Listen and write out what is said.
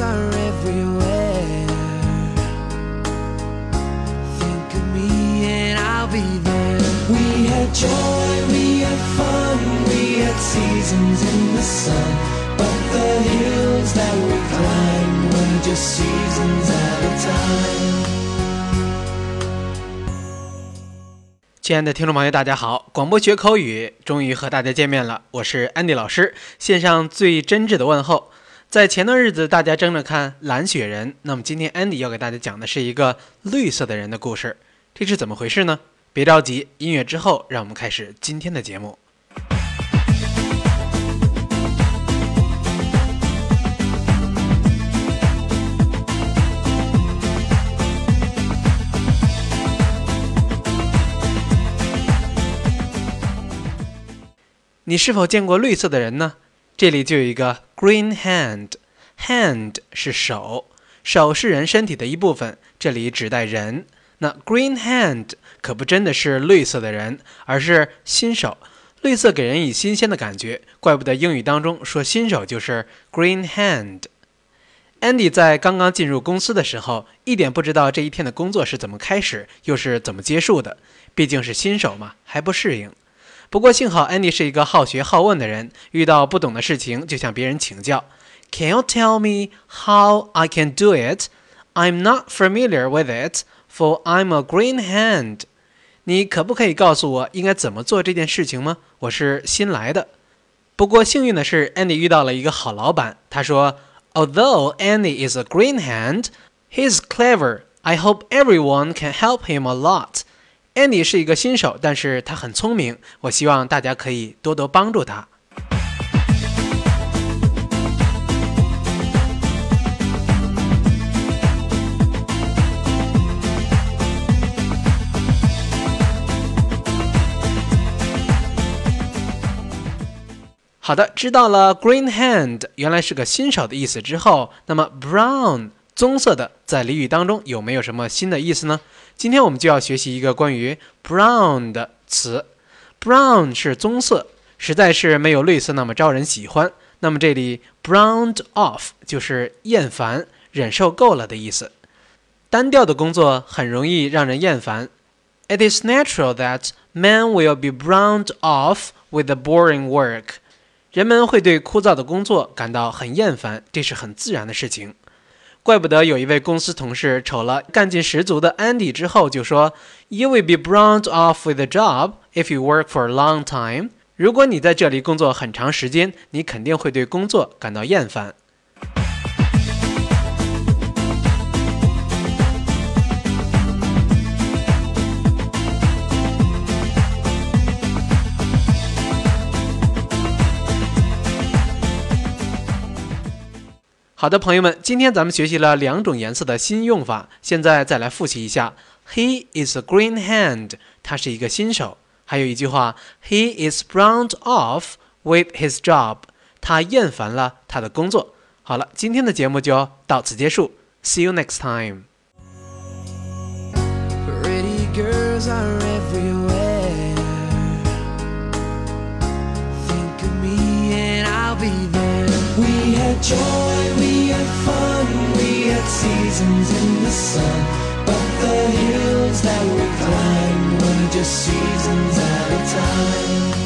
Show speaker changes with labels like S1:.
S1: are everywhere. Think of me and I'll be there. We had joy, we had fun, we had seasons in the sun. But the hills that we climbed were just seasons at a time.
S2: 亲爱的听众朋友，大家好！广播学口语终于和大家见面了，我是 Andy 老师，献上最真挚的问候。在前段日子，大家争着看《蓝雪人》，那么今天 Andy 要给大家讲的是一个绿色的人的故事，这是怎么回事呢？别着急，音乐之后，让我们开始今天的节目。你是否见过绿色的人呢？这里就有一个 green hand，hand 是手，手是人身体的一部分，这里指代人。那 green hand 可不真的是绿色的人，而是新手。绿色给人以新鲜的感觉，怪不得英语当中说新手就是 green hand。Andy 在刚刚进入公司的时候，一点不知道这一天的工作是怎么开始，又是怎么结束的。毕竟是新手嘛，还不适应。不过幸好 Andy 是一个好学好问的人，遇到不懂的事情就向别人请教。Can you tell me how I can do it? I'm not familiar with it, for I'm a green hand. 你可不可以告诉我应该怎么做这件事情吗？我是新来的。不过幸运的是，Andy 遇到了一个好老板。他说，Although Andy is a green hand, he's clever. I hope everyone can help him a lot. Andy 是一个新手，但是他很聪明。我希望大家可以多多帮助他。好的，知道了，green hand 原来是个新手的意思之后，那么 brown 棕色的在俚语当中有没有什么新的意思呢？今天我们就要学习一个关于 brown 的词。brown 是棕色，实在是没有绿色那么招人喜欢。那么这里 browned off 就是厌烦、忍受够了的意思。单调的工作很容易让人厌烦。It is natural that men will be browned off with the boring work。人们会对枯燥的工作感到很厌烦，这是很自然的事情。怪不得有一位公司同事瞅了干劲十足的 Andy 之后就说：“You will be browned off with a job if you work for a long time。”如果你在这里工作很长时间，你肯定会对工作感到厌烦。好的，朋友们，今天咱们学习了两种颜色的新用法，现在再来复习一下。He is a green hand，他是一个新手。还有一句话，He is browned off with his job，他厌烦了他的工作。好了，今天的节目就到此结束，See you next time。
S1: Had joy, we had fun, we had seasons in the sun. But the hills that we climbed were just seasons at a time.